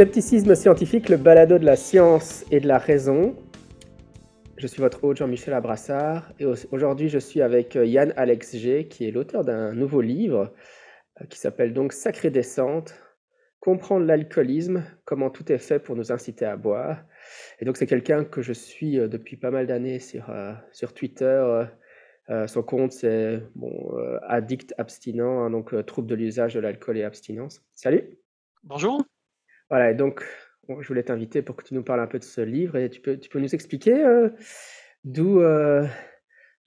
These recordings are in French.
Scepticisme scientifique, le balado de la science et de la raison. Je suis votre hôte Jean-Michel Abrassard et aujourd'hui je suis avec euh, Yann Alex G qui est l'auteur d'un nouveau livre euh, qui s'appelle donc Sacrée descente, comprendre l'alcoolisme, comment tout est fait pour nous inciter à boire. Et donc c'est quelqu'un que je suis euh, depuis pas mal d'années sur, sur Twitter. son compte c'est bon, addict abstinent, hein, donc trouble de l'usage de l'alcool et abstinence. Salut. Bonjour. Voilà, et donc, je voulais t'inviter pour que tu nous parles un peu de ce livre et tu peux, tu peux nous expliquer euh, d'où euh,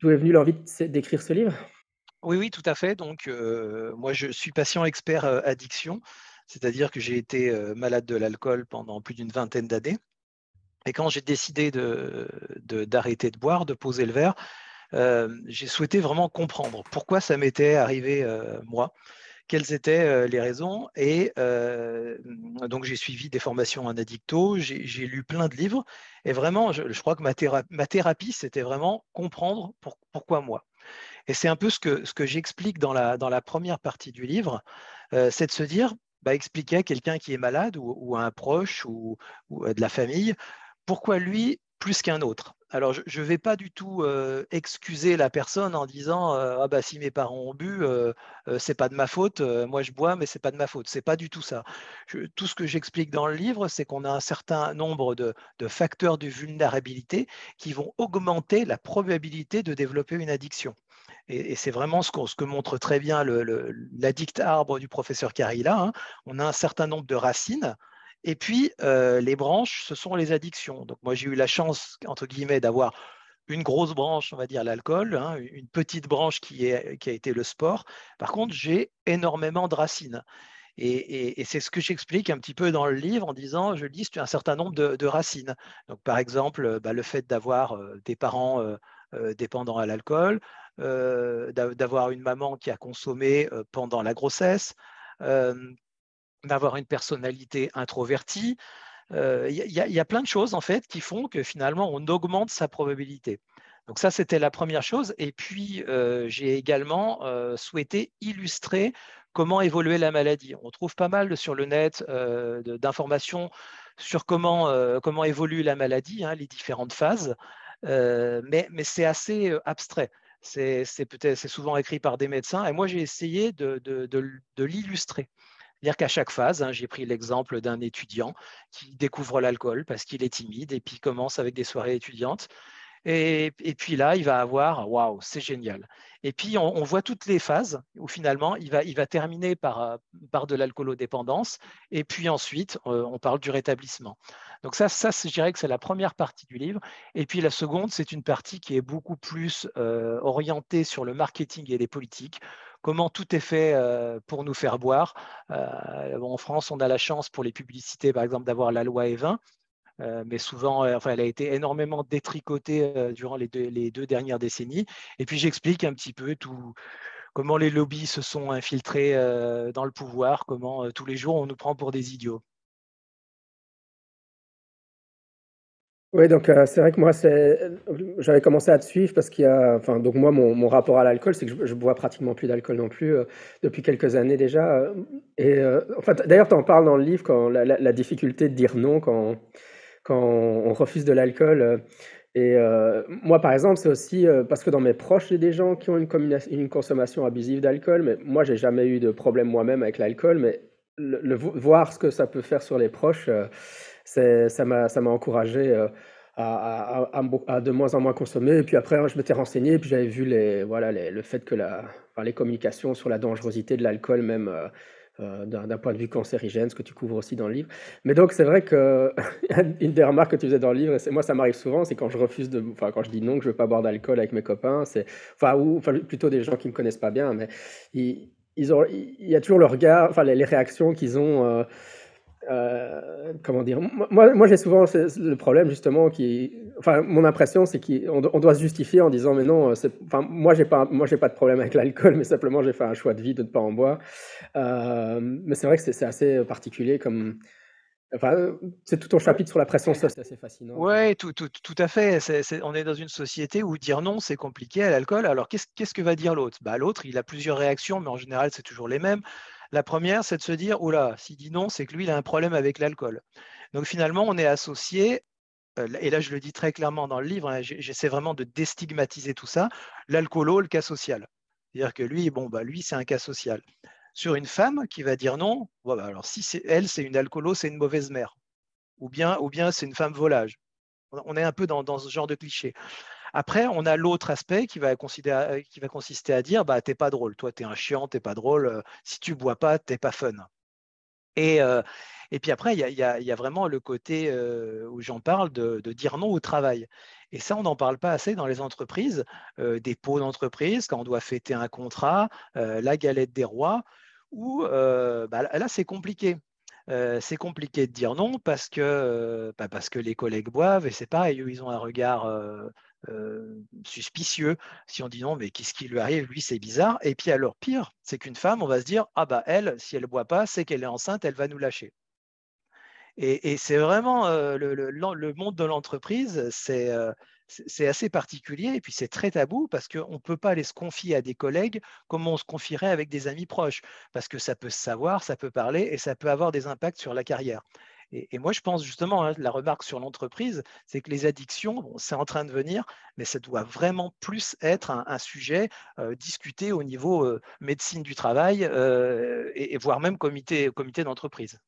d'où est venue l'envie d'écrire ce livre? Oui, oui, tout à fait. Donc, euh, moi, je suis patient expert addiction, c'est-à-dire que j'ai été malade de l'alcool pendant plus d'une vingtaine d'années. Et quand j'ai décidé d'arrêter de, d'arrêter de, boire, de poser le verre, j'ai souhaité vraiment comprendre pourquoi ça m'était arrivé moi quelles étaient les raisons. Et donc, j'ai suivi des formations en addicto, j'ai lu plein de livres. Et vraiment, je, crois que ma, thérapie, c'était vraiment comprendre pourquoi moi. Et c'est un peu ce que, j'explique dans la, première partie du livre, c'est de se dire, bah, expliquer à quelqu'un qui est malade ou, à un proche ou, ou de la famille, pourquoi lui plus qu'un autre? Alors, je ne vais pas du tout excuser la personne en disant ah bah si mes parents ont bu, c'est pas de ma faute. moi, je bois, mais c'est pas de ma faute. C'est pas du tout ça. tout ce que j'explique dans le livre, c'est qu'on a un certain nombre de, facteurs de vulnérabilité qui vont augmenter la probabilité de développer une addiction. Et, c'est vraiment ce, ce, que montre très bien l'addict arbre du professeur Carilla. Hein. On a un certain nombre de racines et puis, les branches, ce sont les addictions. Donc, moi, j'ai eu la chance, entre guillemets, d'avoir une grosse branche, on va dire l'alcool, hein, une petite branche qui, a été le sport. Par contre, j'ai énormément de racines. Et, c'est ce que j'explique un petit peu dans le livre en disant, je liste un certain nombre de, racines. Donc, par exemple, bah, le fait d'avoir des parents dépendants à l'alcool, d'avoir une maman qui a consommé pendant la grossesse, d'avoir une personnalité introvertie. Il y, a plein de choses en fait qui font que finalement on augmente sa probabilité. Donc ça, c'était la première chose. Et puis, j'ai également souhaité illustrer comment évoluer la maladie. On trouve pas mal sur le net d'informations sur comment, comment évolue la maladie, hein, les différentes phases, mais, c'est assez abstrait. C'est souvent écrit par des médecins. Et moi, j'ai essayé de l'illustrer. C'est-à-dire qu'à chaque phase, hein, j'ai pris l'exemple d'un étudiant qui découvre l'alcool parce qu'il est timide et puis commence avec des soirées étudiantes. Et, puis là, il va avoir, waouh, c'est génial. Et puis, on, voit toutes les phases où finalement, il va, il va terminer par, euh, par de l'alcoolodépendance. Et puis ensuite, euh, on parle du rétablissement. Donc ça, ça je dirais que c'est la première partie du livre. Et puis la seconde, c'est une partie qui est beaucoup plus euh, orientée sur le marketing et les politiques comment tout est fait pour nous faire boire. en France, on a la chance pour les publicités, par exemple, d'avoir la loi E20. mais souvent, elle a été énormément détricotée durant les deux, dernières décennies. Et puis, j'explique un petit peu tout, comment les lobbies se sont infiltrés dans le pouvoir, comment tous les jours on nous prend pour des idiots. Oui, donc euh, c'est vrai que moi, j'avais commencé à te suivre parce qu'il y a, enfin, donc moi, mon, rapport à l'alcool, c'est que je, bois pratiquement plus d'alcool non plus euh, depuis quelques années déjà. Euh, et en fait, d'ailleurs, tu en parles dans le livre quand la, difficulté de dire non quand quand on refuse de l'alcool. et moi, par exemple, c'est aussi parce que dans mes proches, j'ai des gens qui ont une, une consommation abusive d'alcool, mais moi, j'ai jamais eu de problème moi-même avec l'alcool, mais le, voir ce que ça peut faire sur les proches ça m'a encouragé euh, à, à, de moins en moins consommer. Et puis après, je m'étais renseigné, et puis j'avais vu les, voilà, les, le fait que la, les communications sur la dangerosité de l'alcool, même, euh, d'un point de vue cancérigène, ce que tu couvres aussi dans le livre. Mais donc, c'est vrai que une des remarques que tu faisais dans le livre, et moi, ça m'arrive souvent, c'est quand je refuse de, enfin, quand je dis non, que je veux pas boire d'alcool avec mes copains, c'est, enfin, ou enfin, plutôt des gens qui me connaissent pas bien, mais ils, ils ont, il y a toujours le regard, enfin, les, réactions qu'ils ont. Euh, comment dire Moi, moi j'ai souvent le problème justement qui, enfin, mon impression c'est qu'on on doit se justifier en disant mais non, enfin, moi j'ai pas, moi j'ai pas de problème avec l'alcool, mais simplement j'ai fait un choix de vie de ne pas en boire. Euh, mais c'est vrai que c'est assez particulier comme. Enfin, c'est tout ton chapitre sur la pression sociale, c'est assez fascinant. Oui, tout, tout, tout, à fait. on est dans une société où dire non, c'est compliqué à l'alcool. Alors, qu'est-ce, qu'est-ce que va dire l'autre? Bah, L'autre, il a plusieurs réactions, mais en général, c'est toujours les mêmes. La première, c'est de se dire, oula, s'il dit non, c'est que lui, il a un problème avec l'alcool. Donc finalement, on est associé, euh, et là je le dis très clairement dans le livre, hein, j'essaie vraiment de déstigmatiser tout ça, l'alcoolo, le cas social. C'est-à-dire que lui, bon, bah, lui, c'est un cas social. Sur une femme qui va dire non, bah, alors si c'est elle, c'est une alcoolo, c'est une mauvaise mère. Ou bien, ou bien c'est une femme volage. On est un peu dans, dans ce genre de cliché. Après, on a l'autre aspect qui va, qui va consister à dire bah, T'es pas drôle, toi, t'es un chiant, t'es pas drôle, euh, si tu bois pas, t'es pas fun. Et, euh, et puis après, il y, y a, vraiment le côté euh, où j'en parle de, dire non au travail. Et ça, on n'en parle pas assez dans les entreprises, des pots d'entreprise, quand on doit fêter un contrat, la galette des rois, où bah, là, c'est compliqué. c'est compliqué de dire non parce que, bah, parce que les collègues boivent et c'est pareil, ils ont un regard euh, suspicieux. Si on dit non, mais qu'est-ce qui lui arrive? Lui, c'est bizarre. Et puis alors, pire, c'est qu'une femme, on va se dire, ah bah elle, si elle ne boit pas, c'est qu'elle est enceinte, elle va nous lâcher. Et, c'est vraiment euh, le, monde de l'entreprise, euh, c'est assez particulier et puis c'est très tabou parce qu'on ne peut pas aller se confier à des collègues comme on se confierait avec des amis proches parce que ça peut se savoir, ça peut parler et ça peut avoir des impacts sur la carrière. Et, moi, je pense justement, hein, la remarque sur l'entreprise, c'est que les addictions, c'est en train de venir, mais ça doit vraiment plus être un, sujet euh, discuté au niveau euh, médecine du travail euh, et, voire même comité, comité d'entreprise.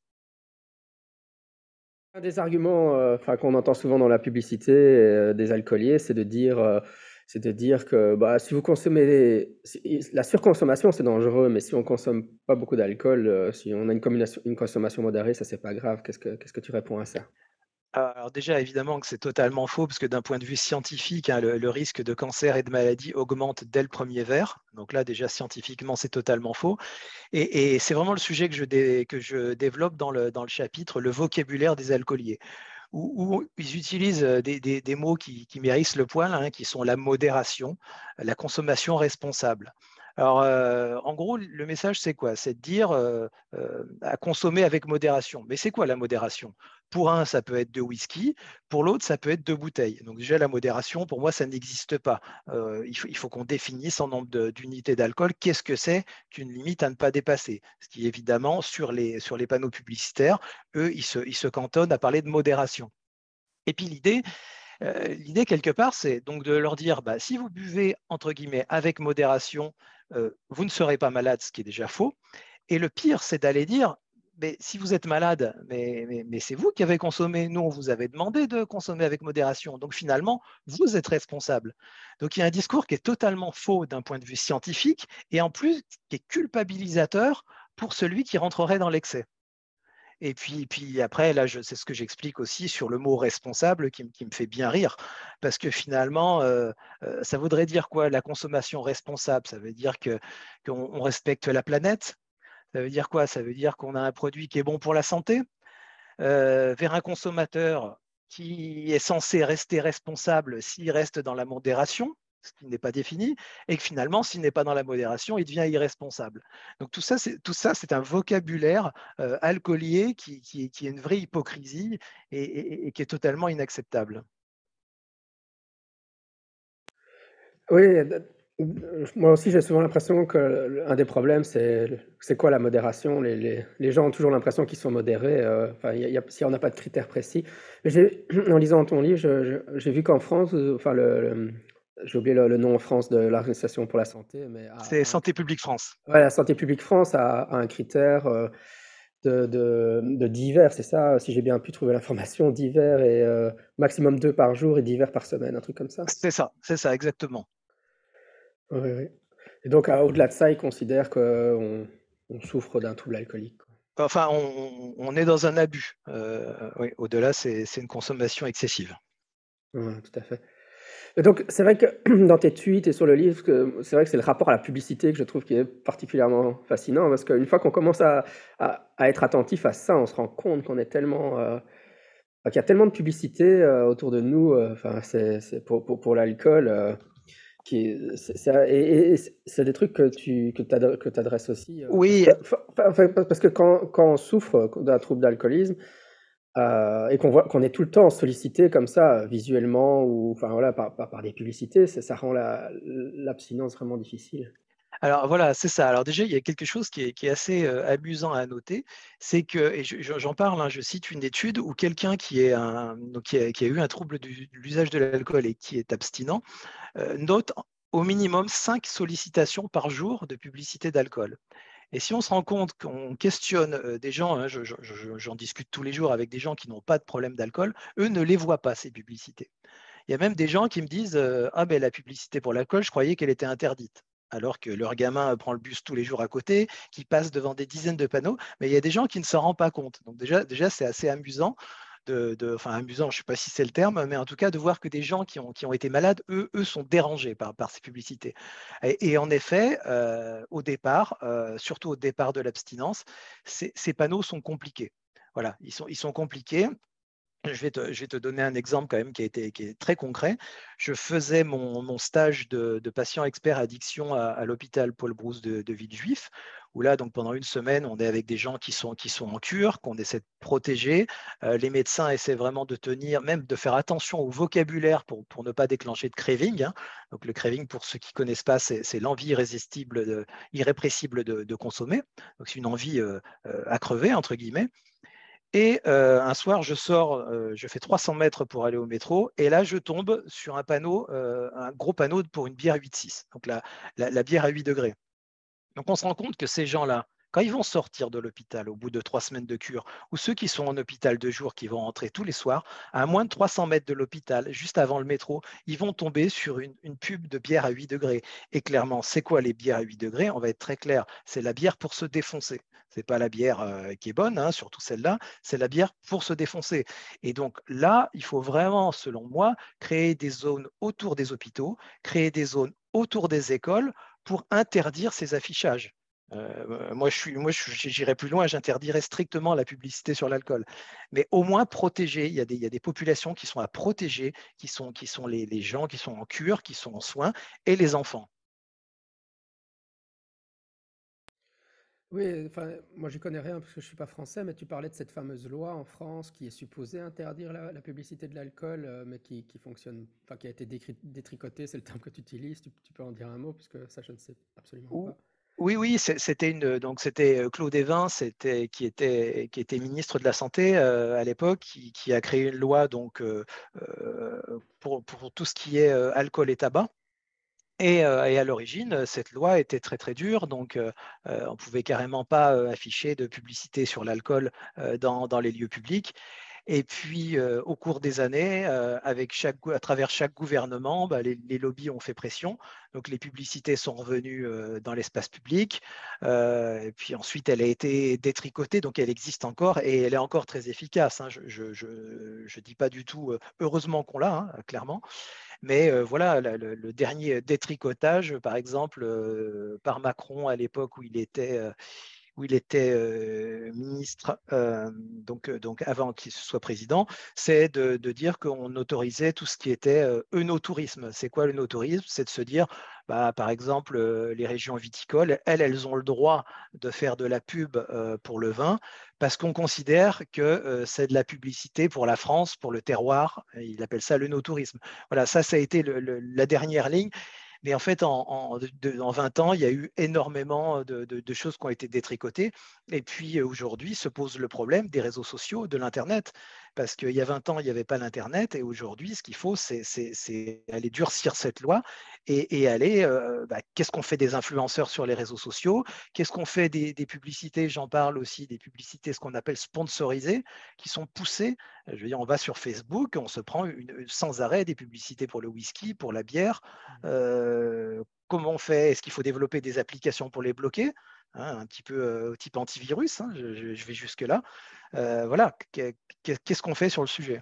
Un des arguments qu'on entend souvent dans la publicité des alcooliers, c'est de dire c'est de dire que bah, si vous consommez, la surconsommation c'est dangereux, mais si on consomme pas beaucoup d'alcool, euh, si on a une, consommation modérée, ça c'est pas grave. Qu'est-ce que, tu réponds à ça? Alors déjà, évidemment que c'est totalement faux, parce que d'un point de vue scientifique, hein, le, risque de cancer et de maladie augmente dès le premier verre. Donc là, déjà, scientifiquement, c'est totalement faux. Et, c'est vraiment le sujet que je, que je développe dans le, dans le chapitre, le vocabulaire des alcooliers où, ils utilisent des, mots qui, qui, mérissent le poil, hein, qui sont la modération, la consommation responsable. Alors, en gros, le message, c'est quoi? C'est de dire à consommer avec modération. Mais c'est quoi la modération? Pour un, ça peut être deux whisky. Pour l'autre, ça peut être deux bouteilles. Donc déjà, la modération, pour moi, ça n'existe pas. il faut, qu'on définisse en nombre d'unités d'alcool. Qu'est-ce que c'est qu'une limite à ne pas dépasser Ce qui, évidemment, sur les, sur les panneaux publicitaires, eux, ils se cantonnent à parler de modération. Et puis l'idée, l'idée quelque part, c'est donc de leur dire, bah, si vous buvez entre guillemets avec modération, vous ne serez pas malade, ce qui est déjà faux. Et le pire, c'est d'aller dire, mais si vous êtes malade, mais, mais, c'est vous qui avez consommé, nous, on vous avait demandé de consommer avec modération. Donc finalement, vous êtes responsable. Donc il y a un discours qui est totalement faux d'un point de vue scientifique et en plus qui est culpabilisateur pour celui qui rentrerait dans l'excès. Et puis, après, là, c'est ce que j'explique aussi sur le mot responsable qui, me fait bien rire, parce que finalement, euh, euh, ça voudrait dire quoi la consommation responsable? Ça veut dire qu'on respecte la planète? Ça veut dire quoi? Ça veut dire qu'on a un produit qui est bon pour la santé? Euh, vers un consommateur qui est censé rester responsable s'il reste dans la modération? Ce qui n'est pas défini, et que finalement, s'il n'est pas dans la modération, il devient irresponsable. Donc tout ça, c'est, tout ça, c'est un vocabulaire euh, alcoolier qui, qui, est une vraie hypocrisie et, qui est totalement inacceptable. Oui, moi aussi j'ai souvent l'impression qu'un des problèmes, c'est, c'est quoi la modération? Les, les, gens ont toujours l'impression qu'ils sont modérés, euh, enfin, y a, si on n'a pas de critères précis. En lisant ton livre, j'ai vu qu'en France, enfin, le j'ai oublié le, nom en France de l'Organisation pour la santé. mais C'est Santé publique France. Ouais, la Santé publique France a, un critère euh, de, de, divers, c'est ça, si j'ai bien pu trouver l'information, divers et euh, maximum deux par jour et divers par semaine, un truc comme ça. C'est ça, c'est ça, exactement. Oui, oui. Et donc, au-delà de ça, ils considèrent qu'on on souffre d'un trouble alcoolique. Enfin, on, est dans un abus. oui, au-delà, c'est une consommation excessive. Oui, tout à fait. Et donc, c'est vrai que dans tes tweets et sur le livre, c'est vrai que c'est le rapport à la publicité que je trouve qui est particulièrement fascinant, parce qu'une fois qu'on commence à, à, être attentif à ça, on se rend compte qu'on est tellement... Euh, qu'il y a tellement de publicité euh, autour de nous, euh, c'est pour, pour, pour l'alcool, qui et, c'est des trucs que tu que adresses aussi. oui. parce que quand, quand on souffre d'un trouble d'alcoolisme, euh, et qu'on voit qu'on est tout le temps sollicité comme ça, visuellement ou enfin voilà, par, des publicités, ça, rend l'abstinence vraiment difficile. Alors voilà, c'est ça. Alors déjà, il y a quelque chose qui est, assez euh, amusant à noter, c'est que, et j'en parle, hein, je cite une étude où quelqu'un qui, a, eu un trouble de l'usage de l'alcool et qui est abstinent euh, note au minimum 5 sollicitations par jour de publicité d'alcool. Et si on se rend compte qu'on questionne des gens, hein, j'en discute tous les jours avec des gens qui n'ont pas de problème d'alcool, eux ne les voient pas, ces publicités. Il y a même des gens qui me disent Ah, ben la publicité pour l'alcool, je croyais qu'elle était interdite. Alors que leur gamin prend le bus tous les jours à côté, qui passe devant des dizaines de panneaux, mais il y a des gens qui ne s'en rendent pas compte. Donc, déjà, déjà c'est assez amusant de, enfin amusant, je ne sais pas si c'est le terme, mais en tout cas de voir que des gens qui ont, été malades, eux, eux sont dérangés par, ces publicités. Et, en effet, euh, au départ, euh, surtout au départ de l'abstinence, ces, panneaux sont compliqués. Voilà, ils sont compliqués. Je vais, te, donner un exemple quand même qui, a été, qui est très concret. Je faisais mon, stage de, patient expert addiction à, l'hôpital Paul Brousse de, de Villejuif, où là, donc pendant une semaine, on est avec des gens qui sont, qui sont en cure, qu'on essaie de protéger. Euh, les médecins essaient vraiment de tenir, même de faire attention au vocabulaire pour, pour ne pas déclencher de craving. Hein. Donc le craving, pour ceux qui ne connaissent pas, c'est l'envie irrésistible, irrépressible de, consommer. Donc c'est une envie euh, euh, à crever, entre guillemets. Et un soir, je sors, je fais 300 mètres pour aller au métro, et là, je tombe sur un panneau, un gros panneau pour une bière 8,6, donc la, la, bière à 8 degrés. Donc on se rend compte que ces gens-là, quand ils vont sortir de l'hôpital au bout de trois semaines de cure, ou ceux qui sont en hôpital de jour, qui vont rentrer tous les soirs, à moins de 300 mètres de l'hôpital, juste avant le métro, ils vont tomber sur une, pub de bière à 8 degrés. Et clairement, c'est quoi les bières à 8 degrés? On va être très clair, c'est la bière pour se défoncer. Ce n'est pas la bière euh, qui est bonne, hein, surtout celle-là, c'est la bière pour se défoncer. Et donc là, il faut vraiment, selon moi, créer des zones autour des hôpitaux, créer des zones autour des écoles pour interdire ces affichages. Euh, moi, je suis, moi, j'irai plus loin, j'interdirais strictement la publicité sur l'alcool. Mais au moins protéger. Il y, a des, il y, a des, populations qui sont à protéger, qui sont, qui sont les, les, gens qui sont en cure, qui sont en soins, et les enfants. Oui, enfin, moi je connais rien parce que je suis pas français, mais tu parlais de cette fameuse loi en France qui est supposée interdire la, publicité de l'alcool, euh, mais qui, qui, fonctionne, enfin qui a été détricotée, c'est le terme que tu utilises. Tu, tu, peux en dire un mot parce que ça je ne sais absolument pas. Oui, oui, c'était une donc c'était euh, Claude Evin, qui était ministre de la santé euh, à l'époque, qui, a créé une loi donc euh, pour, tout ce qui est alcool et tabac. Et, à l'origine, cette loi était très très dure, donc on ne pouvait carrément pas afficher de publicité sur l'alcool dans, les lieux publics. Et puis, au cours des années, avec chaque, à travers chaque gouvernement, bah, les, lobbies ont fait pression. Donc, les publicités sont revenues dans l'espace public. et puis ensuite, elle a été détricotée, donc elle existe encore et elle est encore très efficace. Hein. Je ne dis pas du tout, heureusement qu'on l'a, hein, clairement. Mais voilà, le, dernier détricotage, par exemple, par Macron à l'époque où il était où il était euh, ministre, euh, donc, euh, avant qu'il soit président, c'est de, dire qu'on autorisait tout ce qui était œnotourisme. C'est quoi l'œnotourisme C'est de se dire, bah, par exemple, les régions viticoles, elles, elles ont le droit de faire de la pub pour le vin parce qu'on considère que c'est de la publicité pour la France, pour le terroir. Il appelle ça l'œnotourisme. Voilà, ça, ça a été la dernière ligne. Mais en fait, en, 20 ans, il y a eu énormément de, choses qui ont été détricotées. Et puis aujourd'hui se pose le problème des réseaux sociaux, de l'Internet. Parce qu'il y a 20 ans, il n'y avait pas l'Internet. Et aujourd'hui, ce qu'il faut, c'est aller durcir cette loi et, aller. Bah, qu'est-ce qu'on fait des influenceurs sur les réseaux sociaux? Qu'est-ce qu'on fait des, publicités? J'en parle aussi, des publicités, ce qu'on appelle sponsorisées, qui sont poussées. Je veux dire, on va sur Facebook, on se prend sans arrêt des publicités pour le whisky, pour la bière. Mmh. Euh, comment on fait? Est-ce qu'il faut développer des applications pour les bloquer? Hein, un petit peu type antivirus, hein, je, vais jusque-là. voilà, qu'est-ce qu'on fait sur le sujet?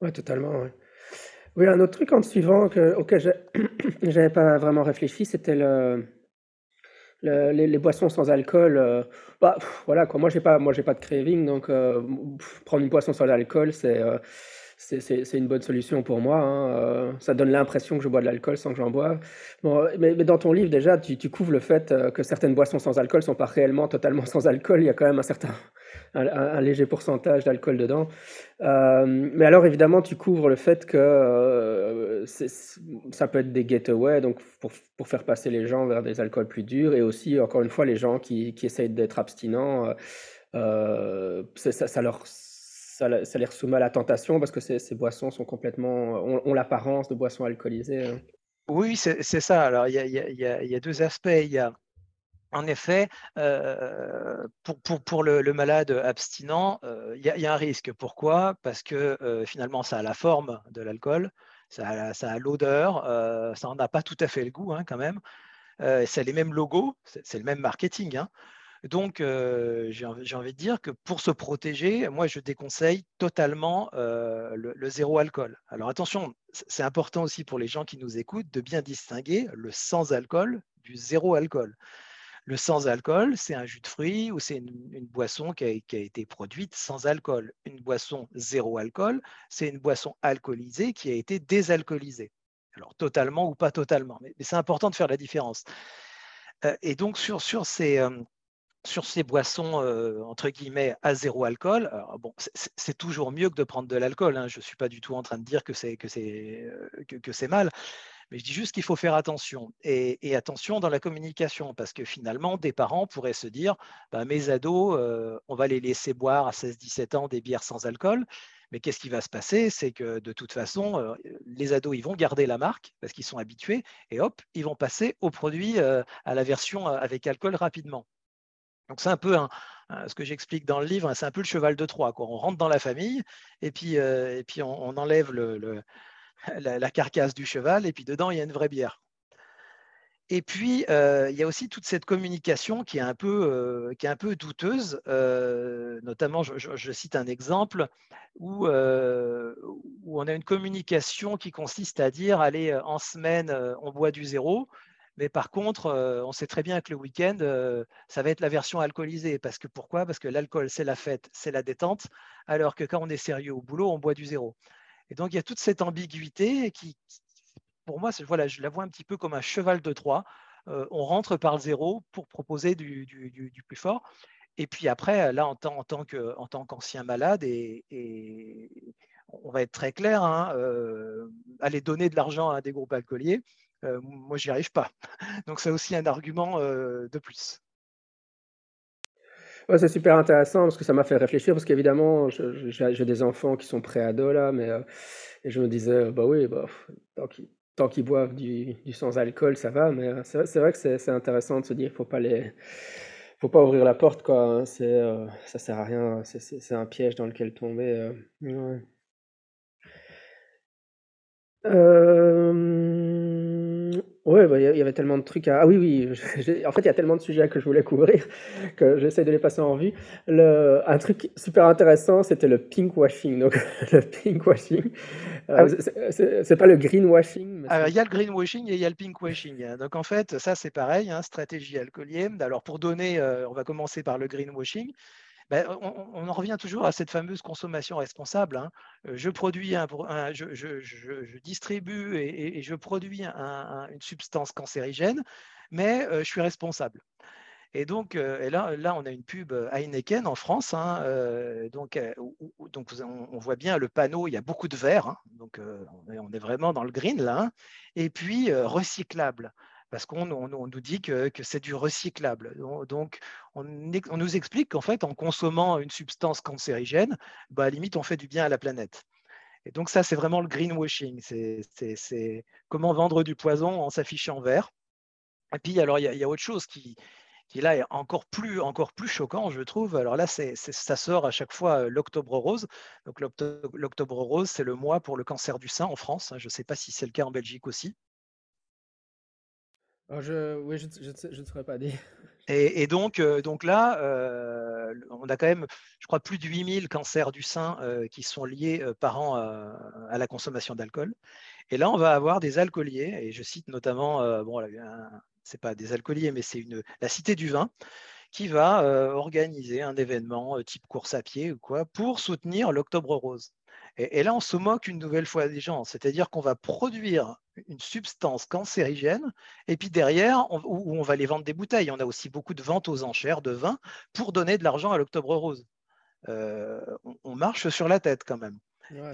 Oui, totalement. Oui, un autre truc en suivant que, auquel je n'avais pas vraiment réfléchi, c'était le, les, boissons sans alcool. bah, voilà, quoi. Moi, j'ai pas, moi, j'ai pas de craving, donc prendre une boisson sans alcool, c'est c'est une bonne solution pour moi. Hein, euh, ça donne l'impression que je bois de l'alcool sans que j'en. Bon, mais, dans ton livre, déjà, tu, couvres le fait euh, que certaines boissons sans alcool ne sont pas réellement totalement sans alcool. Il y a quand même un certain, un, léger pourcentage d'alcool dedans. Euh, mais alors, évidemment, tu couvres le fait que ça peut être des getaways, donc pour, pour, faire passer les gens vers des alcools plus durs, et aussi, encore une fois, les gens qui, qui essayent d'être abstinents. ça, ça leur ça, ça, les soumet à la tentation parce que ces, boissons sont complètement, ont, l'apparence de boissons alcoolisées. Hein. Oui, c'est ça. Alors, il y a, deux aspects. Il y a, en effet, euh, pour, le, malade abstinent, euh, il, y a, un risque. Pourquoi? Parce que euh, finalement, ça a la forme de l'alcool, ça a, ça a l'odeur, ça n'en a pas tout à fait le goût hein, quand même. c'est les mêmes logos, c'est le même marketing. Hein. Donc, j'ai envie de dire que pour se protéger, moi, je déconseille totalement le, zéro alcool. Alors attention, c'est important aussi pour les gens qui nous écoutent de bien distinguer le sans alcool du zéro alcool. Le sans alcool, c'est un jus de fruits ou c'est une, boisson qui a, été produite sans alcool. Une boisson zéro alcool, c'est une boisson alcoolisée qui a été désalcoolisée. Alors totalement ou pas totalement, mais, c'est important de faire la différence. et donc sur ces, sur ces boissons entre guillemets à zéro alcool, bon, c'est toujours mieux que de prendre de l'alcool. Hein. Je ne suis pas du tout en train de dire que c'est que c'est que, c'est mal, mais je dis juste qu'il faut faire attention et, attention dans la communication parce que finalement des parents pourraient se dire bah, mes ados, on va les laisser boire à 16-17 ans des bières sans alcool. Mais qu'est-ce qui va se passer? C'est que de toute façon, les ados, ils vont garder la marque parce qu'ils sont habitués et hop, ils vont passer au produit, à la version avec alcool rapidement. Donc c'est un peu ce que j'explique dans le livre, hein, c'est un peu le cheval de Troie. On rentre dans la famille et puis, euh, et puis on, enlève la, carcasse du cheval et puis dedans il y a une vraie bière. Et puis euh, il y a aussi toute cette communication qui est un peu, euh, qui est un peu douteuse. notamment, je, cite un exemple où, où on a une communication qui consiste à dire allez en semaine on boit du zéro mais par contre, euh, on sait très bien que le week-end, euh, ça va être la version alcoolisée. Parce que pourquoi? Parce que l'alcool, c'est la fête, c'est la détente, alors que quand on est sérieux au boulot, on boit du zéro. Et donc, il y a toute cette ambiguïté qui, pour moi, voilà, je la vois un petit peu comme un cheval de Troie. Euh, on rentre par le zéro pour proposer du, plus fort. Et puis après, là, en tant, en qu'ancien malade, et, on va être très clair, hein, aller donner de l'argent à des groupes alcooliers, euh, moi, j'y arrive pas. Donc, c'est aussi un argument euh, de plus. C'est super intéressant parce que ça m'a fait réfléchir parce qu'évidemment, j'ai des enfants qui sont pré-ados là, mais euh, je me disais, bah oui, bah, tant qu'ils boivent du, sans-alcool, ça va, mais c'est vrai que c'est intéressant de se dire, faut pas faut pas ouvrir la porte quoi, hein, c'est ça sert à rien, c'est un piège dans lequel tomber. Bah, il y avait tellement de trucs à... Ah oui, oui, en fait, il y a tellement de sujets que je voulais couvrir que j'essaie de les passer en vue. Le... Un truc super intéressant, c'était le pinkwashing. Donc, le pinkwashing, euh, ah c'est pas le greenwashing. il y a le greenwashing et il y a le pinkwashing. Donc, en fait, ça, c'est pareil, hein, stratégie alcoolienne. Alors, pour donner, euh, on va commencer par le greenwashing. Ben, on, en revient toujours à cette fameuse consommation responsable. Hein. Euh, je produis je, distribue et, je produis une substance cancérigène, mais euh, je suis responsable. Et donc, euh, là, là, on a une pub Heineken en France. Hein, donc, donc on, voit bien le panneau, il y a beaucoup de verre. Hein. donc, on est, vraiment dans le green là. et puis, recyclable parce qu'on nous dit que, c'est du recyclable. Donc, on, nous explique qu'en fait, en consommant une substance cancérigène, bah, à limite, on fait du bien à la planète. Et donc, ça, c'est vraiment le greenwashing. C'est comment vendre du poison en s'affichant vert. Et puis, alors, il y, a autre chose qui, qui là est encore plus, encore plus choquant, je trouve. Alors là, ça sort à chaque fois euh, l'octobre rose. Donc l'octobre rose, c'est le mois pour le cancer du sein en France. Je ne sais pas si c'est le cas en Belgique aussi. Oui, je, ne saurais pas dire. Et, donc, donc là, on a quand même, je crois, plus de 8000 cancers du sein qui sont liés par an à la consommation d'alcool. Et là, on va avoir des alcooliers, et je cite notamment, bon, c'est pas des alcooliers, mais c'est la Cité du Vin, qui va organiser un événement type course à pied ou quoi pour soutenir l'Octobre Rose. Et, là, on se moque une nouvelle fois des gens, c'est-à-dire qu'on va produire une substance cancérigène, et puis derrière, on, où on va les vendre des bouteilles. On a aussi beaucoup de ventes aux enchères de vin pour donner de l'argent à l'Octobre Rose. on, marche sur la tête quand même.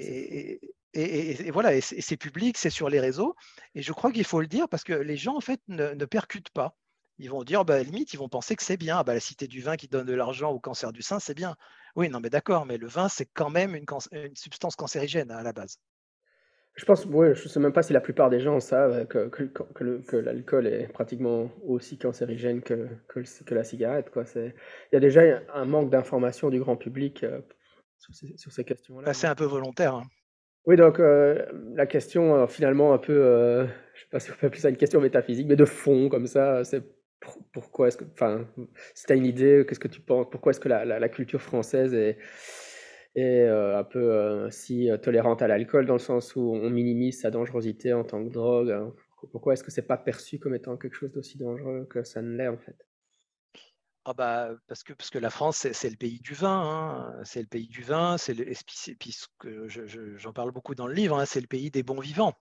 et, et, voilà, et c'est public, c'est sur les réseaux. Et je crois qu'il faut le dire parce que les gens, en fait, ne, percutent pas. Ils vont dire, bah, limite, ils vont penser que c'est bien. Ah, bah, la cité du vin qui donne de l'argent au cancer du sein, c'est bien. Oui, non, mais d'accord, mais le vin, c'est quand même une, substance cancérigène à la base. Je pense, ouais, je ne sais même pas si la plupart des gens savent que, que, l'alcool est pratiquement aussi cancérigène que, que, la cigarette. Quoi. Il y a déjà un manque d'information du grand public euh, sur, ces, questions-là. Bah, c'est un peu volontaire. Hein. Oui, donc euh, la question, euh, finalement, un peu, euh, je ne sais pas si on peut appeler ça une question métaphysique, mais de fond, comme ça, c'est pourquoi est-ce que, enfin, si tu as une idée, qu'est-ce que tu penses, pourquoi est-ce que la, la, culture française est, est un peu si tolérante à l'alcool, dans le sens où on minimise sa dangerosité en tant que drogue hein? Pourquoi est-ce que c'est pas perçu comme étant quelque chose d'aussi dangereux que ça ne l'est, en fait? Ah bah, parce, que, parce que la France, c'est le pays du vin. Hein. C'est le pays du vin. C'est le, j'en parle beaucoup dans le livre, hein, c'est le pays des bons vivants.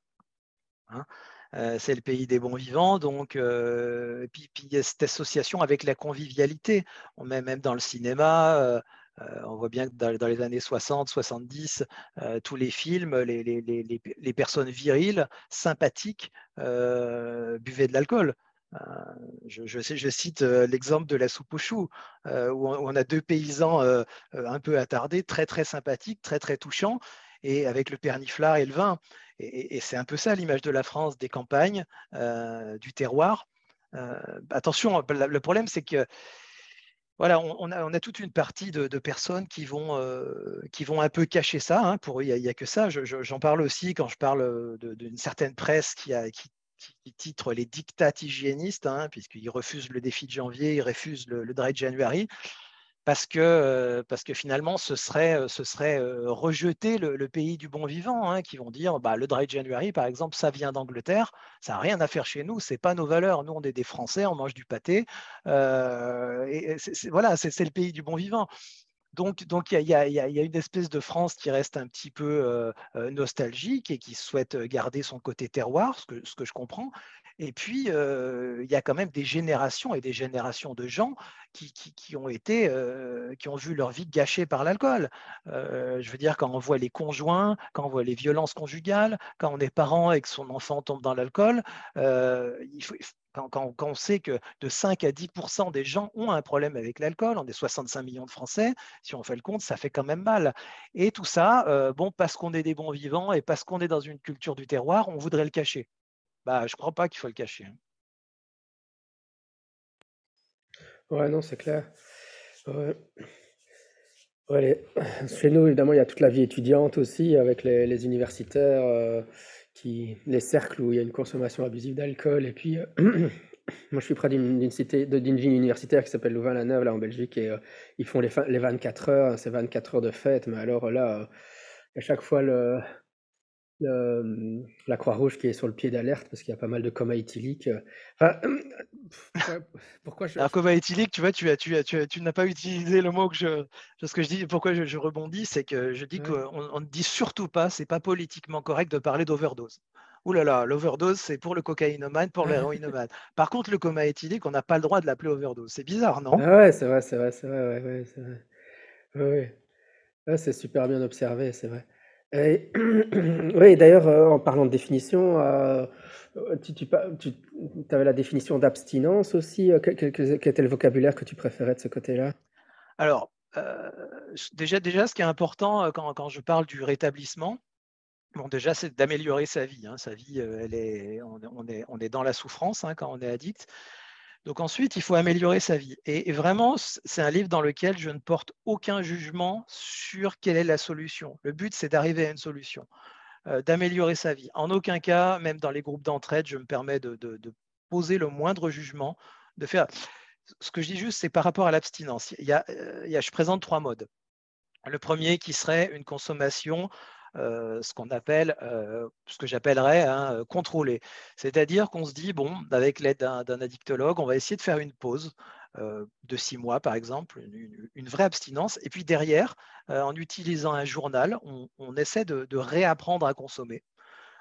Euh, c'est le pays des bons vivants. Donc, euh, puis, puis, il y a cette association avec la convivialité. On met même dans le cinéma. Euh, on voit bien que dans, les années 60, 70, tous les films, les, les, les, les personnes viriles, sympathiques, buvaient de l'alcool. Je, je, cite l'exemple de la soupe aux choux, où on, a deux paysans un peu attardés, très très sympathiques, très très touchants, et avec le perniflard et le vin. Et, c'est un peu ça l'image de la France, des campagnes, du terroir. attention, le problème c'est que voilà, on, a, toute une partie de, personnes qui vont, qui vont un peu cacher ça. Hein, pour eux, il n'y a, que ça. J'en parle aussi quand je parle d'une certaine presse qui, titre les dictats hygiénistes, hein, puisqu'ils refusent le défi de janvier, ils refusent le, dry January, parce que, finalement, ce serait, rejeter le, pays du bon vivant, hein, qui vont dire bah, le dry January, par exemple, ça vient d'Angleterre, ça n'a rien à faire chez nous, ce n'est pas nos valeurs. Nous, on est des Français, on mange du pâté. voilà, c'est le pays du bon vivant. Donc, il y, a, une espèce de France qui reste un petit peu nostalgique et qui souhaite garder son côté terroir, ce que je comprends. Et puis, il y a quand même des générations et des générations de gens qui, ont été, qui ont vu leur vie gâchée par l'alcool. je veux dire, quand on voit les conjoints, quand on voit les violences conjugales, quand on est parent et que son enfant tombe dans l'alcool, quand, on sait que de 5 à 10% des gens ont un problème avec l'alcool, on est 65 millions de Français, si on fait le compte, ça fait quand même mal. Et tout ça, bon, parce qu'on est des bons vivants et parce qu'on est dans une culture du terroir, on voudrait le cacher. Bah, je ne crois pas qu'il faut le cacher. Hein. Ouais, non, c'est clair. Chez nous, évidemment, il y a toute la vie étudiante aussi, avec les, universitaires, euh, qui, les cercles où il y a une consommation abusive d'alcool. Et puis, euh, moi, je suis près d'une cité, d'une ville universitaire qui s'appelle Louvain-la-Neuve, là, en Belgique, et euh, ils font les, les 24 heures, c'est 24 heures de fête, mais alors là, à chaque fois, le, la Croix-Rouge qui est sur le pied d'alerte parce qu'il y a pas mal de coma éthylique. Enfin, pourquoi je... Alors, coma éthylique, tu vois, tu, as, tu, as, tu, n'as pas utilisé le mot que je. Ce que je dis, pourquoi je, rebondis, c'est que je dis qu'on ne dit surtout pas, c'est pas politiquement correct de parler d'overdose. Ouh là là, l'overdose, c'est pour le cocaïnomane, pour l'héroïnomane. Par contre, le coma éthylique, on n'a pas le droit de l'appeler overdose. C'est bizarre, non? Ah Ouais, c'est vrai, c'est vrai, c'est vrai. Ouais, c'est vrai. Ouais, ouais. c'est super bien observé, c'est vrai. oui, d'ailleurs, euh, en parlant de définition, euh, tu, avais la définition d'abstinence aussi. Euh, quel, était le vocabulaire que tu préférais de ce côté-là? Alors, déjà, déjà, ce qui est important quand, quand je parle du rétablissement, Bon, déjà, c'est d'améliorer sa vie. Hein. Sa vie, elle est, on, est, on est dans la souffrance hein, quand on est addict. Donc ensuite, il faut améliorer sa vie. Et, vraiment, c'est un livre dans lequel je ne porte aucun jugement sur quelle est la solution. Le but, c'est d'arriver à une solution, euh, d'améliorer sa vie. En aucun cas, même dans les groupes d'entraide, je me permets de, poser le moindre jugement, de faire. Ce que je dis juste, c'est par rapport à l'abstinence. Il, y a, je présente trois modes. Le premier qui serait une consommation ce qu'on appelle, ce que j'appellerais hein, contrôlée. C'est-à-dire qu'on se dit, bon, avec l'aide d'un addictologue, on va essayer de faire une pause de six mois, par exemple, une, vraie abstinence. Et puis derrière, en utilisant un journal, on, essaie de, réapprendre à consommer.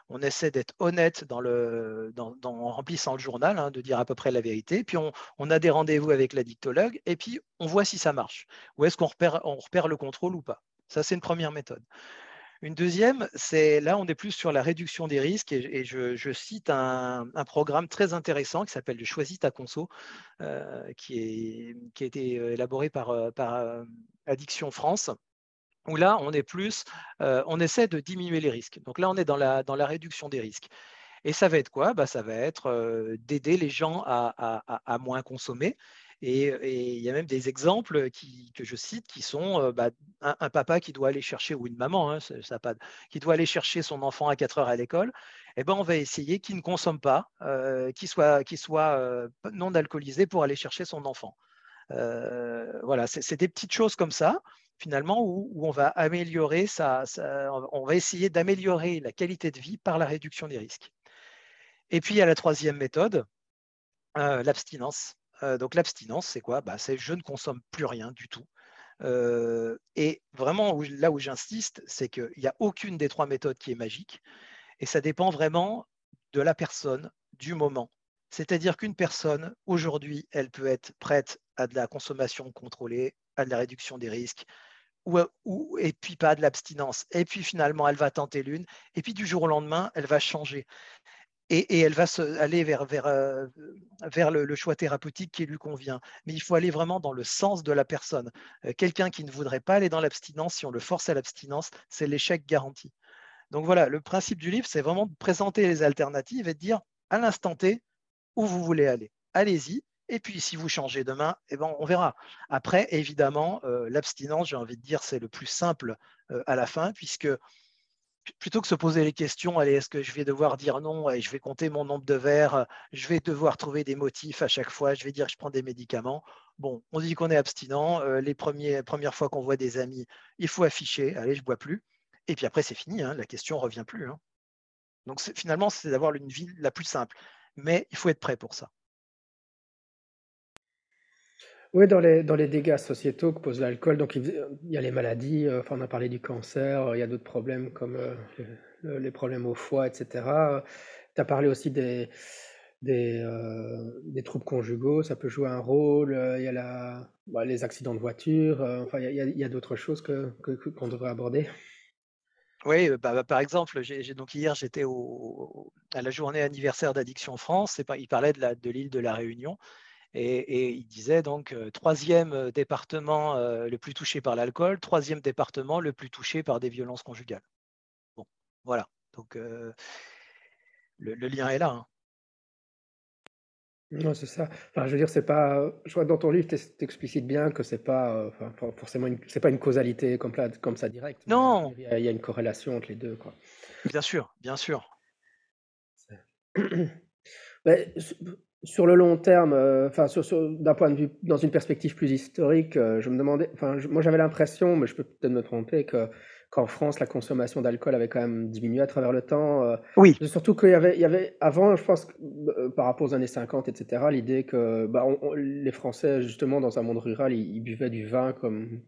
On essaie d'être honnête en remplissant le journal, hein, de dire à peu près la vérité. Puis on, a des rendez-vous avec l'addictologue et puis on voit si ça marche. Ou est-ce qu'on repère, repère le contrôle ou pas. Ça, c'est une première méthode. Une deuxième, c'est là, on est plus sur la réduction des risques et, je, cite un, programme très intéressant qui s'appelle le Choisis ta conso, euh, qui, a été euh, élaboré par, euh, Addiction France où là, on est plus, on essaie de diminuer les risques. Donc là, on est dans la, dans la réduction des risques. Et ça va être quoi? Bah, Ça va être d'aider les gens à, à, moins consommer et, il y a même des exemples que je cite qui sont bah, un, papa qui doit aller chercher, ou une maman, hein, qui doit aller chercher son enfant à 4 heures à l'école. Eh ben, on va essayer qu'il ne consomme pas, qu'il soit, soit non alcoolisé pour aller chercher son enfant. voilà, c'est des petites choses comme ça, finalement, où, on va améliorer ça, on va essayer d'améliorer la qualité de vie par la réduction des risques. Et puis, il y a la troisième méthode, l'abstinence. Euh, donc l'abstinence, c'est quoi? Bah, C'est je ne consomme plus rien du tout. Euh, et vraiment, là où j'insiste, c'est qu'il n'y a aucune des trois méthodes qui est magique. Et ça dépend vraiment de la personne, du moment. C'est-à-dire qu'une personne, aujourd'hui, elle peut être prête à de la consommation contrôlée, à de la réduction des risques, ou, et puis pas de l'abstinence. Et puis finalement, elle va tenter l'une, et puis du jour au lendemain, elle va changer et, elle va se, aller vers, euh, le, choix thérapeutique qui lui convient. Mais il faut aller vraiment dans le sens de la personne. Euh, quelqu'un qui ne voudrait pas aller dans l'abstinence, si on le force à l'abstinence, c'est l'échec garanti. Donc voilà, le principe du livre, c'est vraiment de présenter les alternatives et de dire à l'instant T où vous voulez aller. Allez-y. Et puis, si vous changez demain, eh ben, on verra. Après, évidemment, euh, l'abstinence, j'ai envie de dire, c'est le plus simple à la fin, puisque plutôt que se poser les questions, allez, est-ce que je vais devoir dire non et je vais compter mon nombre de verres, je vais devoir trouver des motifs à chaque fois, je vais dire je prends des médicaments. Bon, on dit qu'on est abstinent. Euh, les premières fois qu'on voit des amis, il faut afficher, allez, je bois plus. Et puis après, c'est fini, hein, la question ne revient plus. Hein. Donc finalement, c'est d'avoir une vie la plus simple. Mais il faut être prêt pour ça. Oui, dans les, dans les dégâts sociétaux que pose l'alcool, donc il, y a les maladies, euh, enfin on a parlé du cancer, il y a d'autres problèmes comme euh, les, problèmes au foie, etc. Tu as parlé aussi des, des, euh, des, troubles conjugaux, ça peut jouer un rôle, il y a bah, les accidents de voiture, enfin il y a, d'autres choses que, qu'on devrait aborder. Oui, bah, bah, par exemple, donc hier j'étais à la journée anniversaire d'Addiction France, il parlait de, de l'île de la Réunion. Et, il disait donc troisième département le plus touché par l'alcool, troisième département le plus touché par des violences conjugales. Bon, voilà. Donc le, lien est là. Hein. Non, c'est ça. Enfin, je veux dire, c'est pas. Je vois dans ton livre, tu explicites bien que c'est pas, enfin, forcément, c'est pas une causalité comme, comme ça directe. Non. Il y, a, une corrélation entre les deux, quoi. Bien sûr, bien sûr. Mais, sur le long terme, euh, enfin, d'un point de vue, dans une perspective plus historique, euh, je me demandais, enfin, moi j'avais l'impression, mais je peux peut-être me tromper, que qu'en France, la consommation d'alcool avait quand même diminué à travers le temps. Euh, oui. Surtout qu'il y avait, il y avait avant, je pense, par rapport aux années 50, etc., l'idée que bah, les Français, justement, dans un monde rural, ils, buvaient du vin comme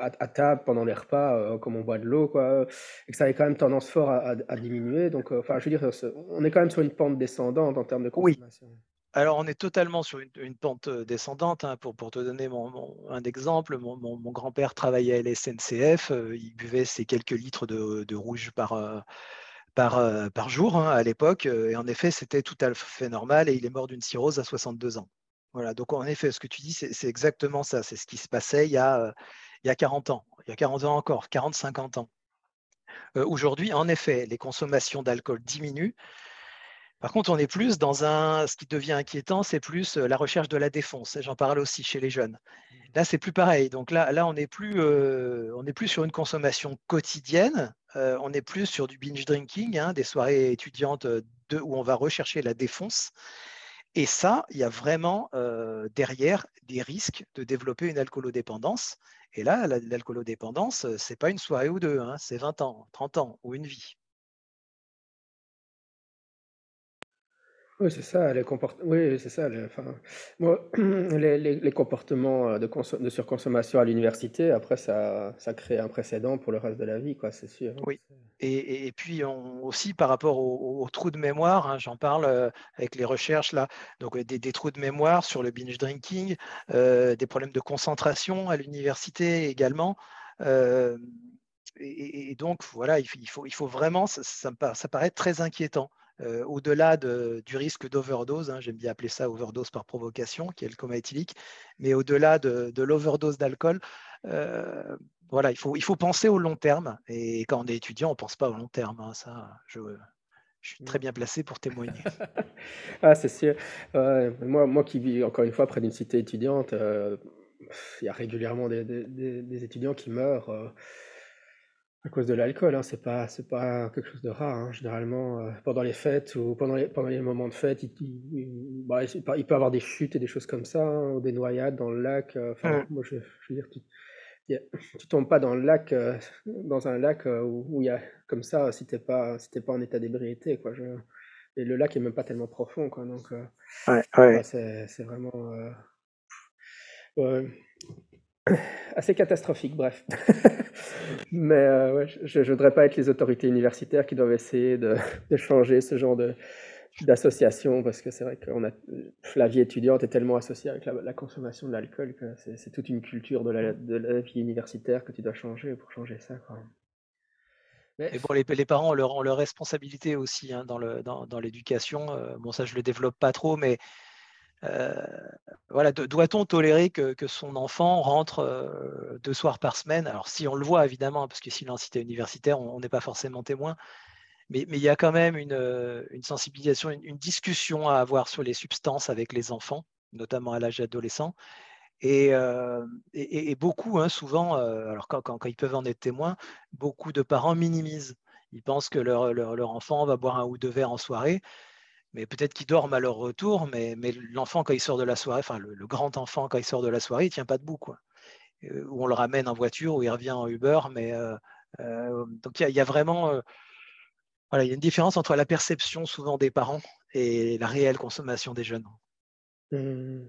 à, table pendant les repas, comme on boit de l'eau, quoi, et que ça avait quand même tendance fort à, diminuer. Donc, enfin, je veux dire, on est quand même sur une pente descendante en termes de consommation. Oui. Alors, on est totalement sur une, pente descendante. Hein, pour, te donner un exemple, mon, grand-père travaillait à la SNCF. il buvait ses quelques litres de, rouge par, par, jour hein, à l'époque. Et en effet, c'était tout à fait normal. Et il est mort d'une cirrhose à 62 ans. Voilà. Donc, en effet, ce que tu dis, c'est exactement ça. C'est ce qui se passait il y, a, il y a 40 ans. Il y a 40 ans encore, 40-50 ans. Aujourd'hui, en effet, les consommations d'alcool diminuent. Par contre, on est plus dans un, ce qui devient inquiétant, c'est plus la recherche de la défense. J'en parle aussi chez les jeunes. Là, c'est plus pareil. Donc là, là on n'est plus, on plus sur une consommation quotidienne. on est plus sur du binge drinking, hein, des soirées étudiantes de, où on va rechercher la défense. Et ça, il y a vraiment derrière des risques de développer une alcoolodépendance. Et là, l'alcoolodépendance, ce n'est pas une soirée ou deux, hein, c'est 20 ans, 30 ans ou une vie. Oui, c'est ça, les oui, c'est ça, enfin, moi, les les comportements, euh, de de surconsommation à l'université, après ça ça crée un précédent pour le reste de la vie, quoi, c'est sûr, hein, Oui et et puis aussi par rapport aux trous de mémoire, hein, j'en parle, euh, avec les recherches là, donc des des trous de mémoire sur le binge drinking, euh, des problèmes de concentration à l'université également, et donc voilà, il faut il faut vraiment ça ça ça paraît très inquiétant. Euh, au-delà du risque d'overdose, hein, j'aime bien appeler ça overdose par provocation, qui est le coma éthylique, mais au-delà de, l'overdose d'alcool, euh, voilà, il faut, il faut penser au long terme. Et quand on est étudiant, on ne pense pas au long terme. Hein, ça, je, suis très bien placé pour témoigner. ah, c'est sûr. moi, moi qui vis encore une fois près d'une cité étudiante, euh, il y a régulièrement des, des étudiants qui meurent à cause de l'alcool, hein, c'est pas c'est pas quelque chose de rare, hein. Généralement, euh, pendant les fêtes ou pendant les pendant les moments de fête, il il bah, il peut avoir des chutes et des choses comme ça, hein, ou des noyades dans le lac, euh, enfin, moi je je veux dire, tu tu tombes pas dans le lac, euh, dans un lac, où il y a comme ça, si tu pas si pas en état d'ébriété, quoi, je et le lac est même pas tellement profond, quoi, donc Ouais, ouais. c'est c'est vraiment, assez catastrophique, bref. Mais euh, je ne voudrais pas être les autorités universitaires qui doivent essayer de, changer ce genre de, d'association parce que c'est vrai que a, la vie étudiante est tellement associée avec la, consommation de l'alcool que c'est, toute une culture de la, de la, vie universitaire que tu dois changer pour changer ça. Quoi. Et pour les, les, parents ont leur, leur responsabilité aussi hein, dans, le, dans, dans l'éducation. Euh, bon, ça, je ne le développe pas trop, mais euh, voilà, doit-on tolérer que, son enfant rentre euh, deux soirs par semaine? Alors, si on le voit, évidemment, parce que si l'entité universitaire, on n'est pas forcément témoin, mais, il y a quand même une, euh, sensibilisation, une, discussion à avoir sur les substances avec les enfants, notamment à l'âge adolescent. Et, beaucoup, hein, souvent, alors quand, ils peuvent en être témoins, beaucoup de parents minimisent. Ils pensent que leur enfant va boire un ou deux verres en soirée mais peut-être qu'ils dorment à leur retour, mais, mais l'enfant, quand il sort de la soirée, enfin le, grand enfant, quand il sort de la soirée, il ne tient pas debout. Quoi. Euh, ou on le ramène en voiture, ou il revient en Uber. Mais, euh, euh, donc il y, a vraiment voilà, il y a une différence entre la perception souvent des parents et la réelle consommation des jeunes. Mmh.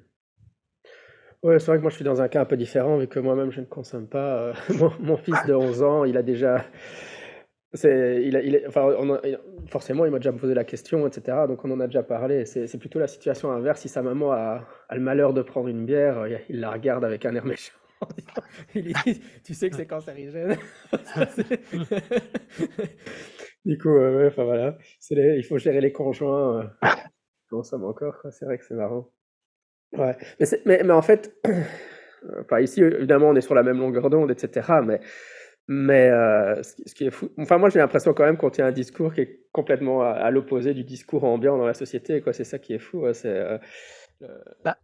Oui, c'est vrai que moi je suis dans un cas un peu différent, vu que moi-même je ne consomme pas. mon, mon, fils de 11 ans, il a déjà il forcément, il m'a déjà posé la question, etc. Donc, on en a déjà parlé. C'est, plutôt la situation inverse. Si sa maman a, le malheur de prendre une bière, il la regarde avec un air méchant. il dit Tu sais que c'est cancérigène. du coup, enfin voilà. il faut gérer les conjoints. Euh, consomment encore, C'est vrai que c'est marrant. Ouais. Mais, mais, en fait, ici, évidemment, on est sur la même longueur d'onde, etc. Mais mais euh, ce, qui est fou, enfin moi j'ai l'impression quand même qu'on tient un discours qui est complètement à, l'opposé du discours ambiant dans la société. Quoi, c'est ça qui est fou. c'est, euh, bah,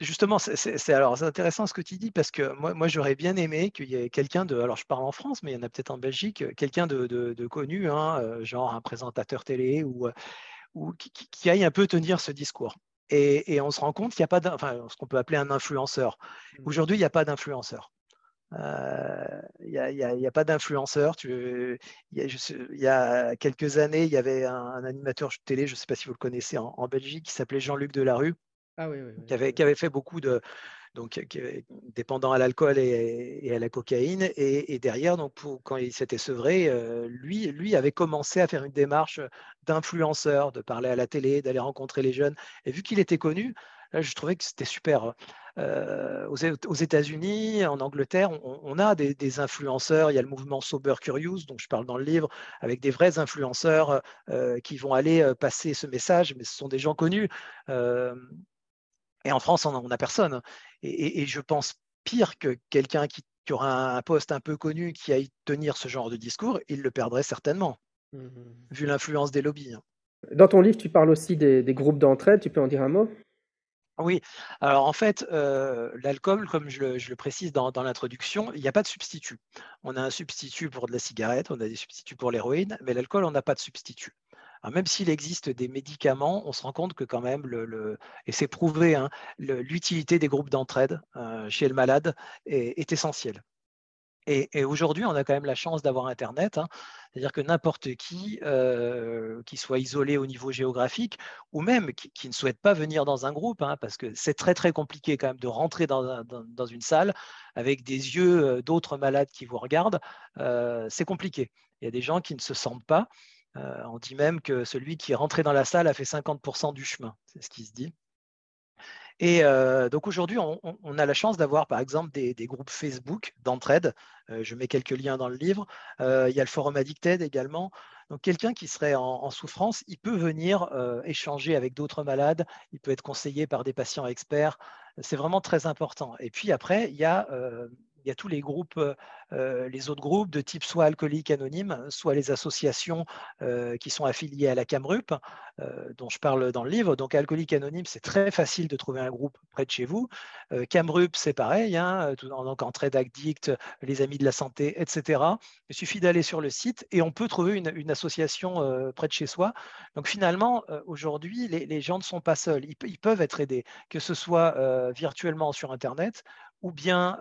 justement, c'est, alors c'est intéressant ce que tu dis parce que moi, moi j'aurais bien aimé qu'il y ait quelqu'un de, alors je parle en France, mais il y en a peut-être en Belgique, quelqu'un de, de, connu, hein, euh, genre un présentateur télé ou, ou qui, qui, aille un peu tenir ce discours. Et, et on se rend compte qu'il n'y a pas, enfin, ce qu'on peut appeler un influenceur. Mmh. Aujourd'hui, il n'y a pas d'influenceur. Il n'y a, pas d'influenceur. Il y, a quelques années, il y avait un, animateur de télé, je ne sais pas si vous le connaissez, en, Belgique, qui s'appelait Jean-Luc Delarue, ah oui, qui, avait, qui, avait, fait beaucoup de. Donc, dépendant à l'alcool et, à la cocaïne. Et, derrière, donc quand il s'était sevré, lui, lui avait commencé à faire une démarche d'influenceur, de parler à la télé, d'aller rencontrer les jeunes. Et vu qu'il était connu, je trouvais que c'était super. Euh, aux, États-Unis, en Angleterre, on, a des, influenceurs. Il y a le mouvement Sober Curious, dont je parle dans le livre, avec des vrais influenceurs euh, qui vont aller euh, passer ce message, mais ce sont des gens connus. et en France, on n'a personne. Et, je pense pire que quelqu'un qui, aura un poste un peu connu, qui aille tenir ce genre de discours, il le perdrait certainement, mmh vu l'influence des lobbies. Hein. Dans ton livre, tu parles aussi des, des groupes d'entraide. Tu peux en dire un mot? Oui, alors en fait, l'alcool, comme je le, précise dans, l'introduction, il n'y a pas de substitut. On a un substitut pour de la cigarette, on a des substituts pour l'héroïne, mais l'alcool, on n'a pas de substitut. même s'il existe des médicaments, on se rend compte que quand même, le, et c'est prouvé, hein, l'utilité des groupes d'entraide chez le malade est essentielle. Et, aujourd'hui, on a quand même la chance d'avoir Internet, hein. c'est-à-dire que n'importe qui, euh, qui soit isolé au niveau géographique, ou même qui, ne souhaite pas venir dans un groupe, hein, parce que c'est très très compliqué quand même de rentrer dans, une salle avec des yeux euh, d'autres malades qui vous regardent, euh, c'est compliqué. Il y a des gens qui ne se sentent pas. on dit même que celui qui est rentré dans la salle a fait 50% du chemin, c'est ce qui se dit. Et donc aujourd'hui, on, a la chance d'avoir par exemple des, groupes Facebook d'entraide. je mets quelques liens dans le livre. il y a le forum Addicted également. Donc quelqu'un qui serait en, souffrance, il peut venir échanger avec d'autres malades. Il peut être conseillé par des patients experts. C'est vraiment très important. Et puis après, il y a il y a tous les groupes, les autres groupes de type soit alcoolique anonyme, soit les associations qui sont affiliées à la CAMRUP, dont je parle dans le livre. Donc, alcoolique anonyme, c'est très facile de trouver un groupe près de chez vous. CAMRUP, c'est pareil, hein, donc Entraide Addict, les Amis de la Santé, etc. Il suffit d'aller sur le site et on peut trouver une, association près de chez soi. Donc, finalement, aujourd'hui, les, gens ne sont pas seuls. ils peuvent être aidés, que ce soit virtuellement sur Internet ou bien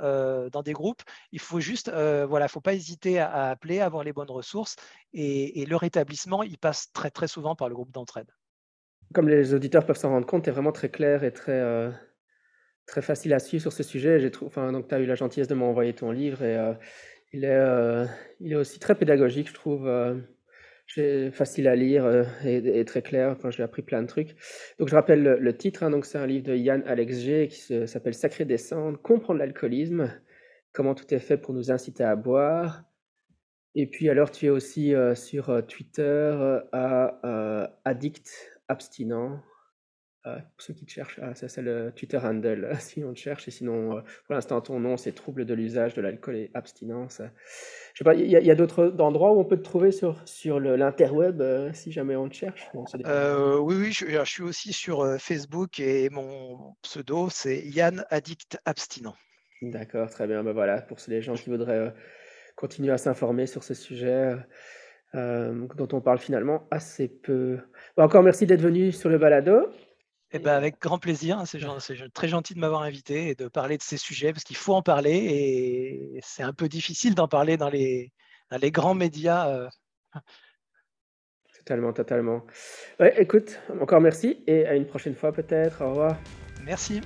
dans des groupes. Il faut juste, voilà, faut pas hésiter à, appeler, à avoir les bonnes ressources. Et, le rétablissement, il passe très très souvent par le groupe d'entraide. Comme les auditeurs peuvent s'en rendre compte, tu es vraiment très clair et très, très facile à suivre sur ce sujet. Tu as eu la gentillesse de m'envoyer ton livre et il, est, il est aussi très pédagogique, je trouve facile à lire euh, et, très clair. Quand j'ai appris plein de trucs. Donc je rappelle le, titre. Hein, c'est un livre de Yann Alex G qui s'appelle Sacré descendre, comprendre l'alcoolisme, comment tout est fait pour nous inciter à boire. Et puis alors tu es aussi euh, sur euh, Twitter à addict abstinent. Pour ceux qui te cherchent, ah, ça c'est le Twitter handle si on te cherche. Et sinon, pour l'instant, ton nom c'est trouble de l'usage de l'alcool et abstinence. Je sais pas, il y a, d'autres endroits où on peut te trouver sur, sur l'interweb euh, si jamais on te cherche? Euh, Oui, oui, je, suis aussi sur euh, Facebook et mon pseudo c'est Yann Addict Abstinent. D'accord, très bien. Ben voilà, pour les gens qui voudraient continuer à s'informer sur ce sujet dont on parle finalement assez peu. encore merci d'être venu sur le balado. Eh ben, avec grand plaisir. Hein, c'est très gentil de m'avoir invité et de parler de ces sujets parce qu'il faut en parler et c'est un peu difficile d'en parler dans les, les grands médias. Totalement, totalement. Ouais, écoute, encore merci et à une prochaine fois peut-être. Au revoir. Merci.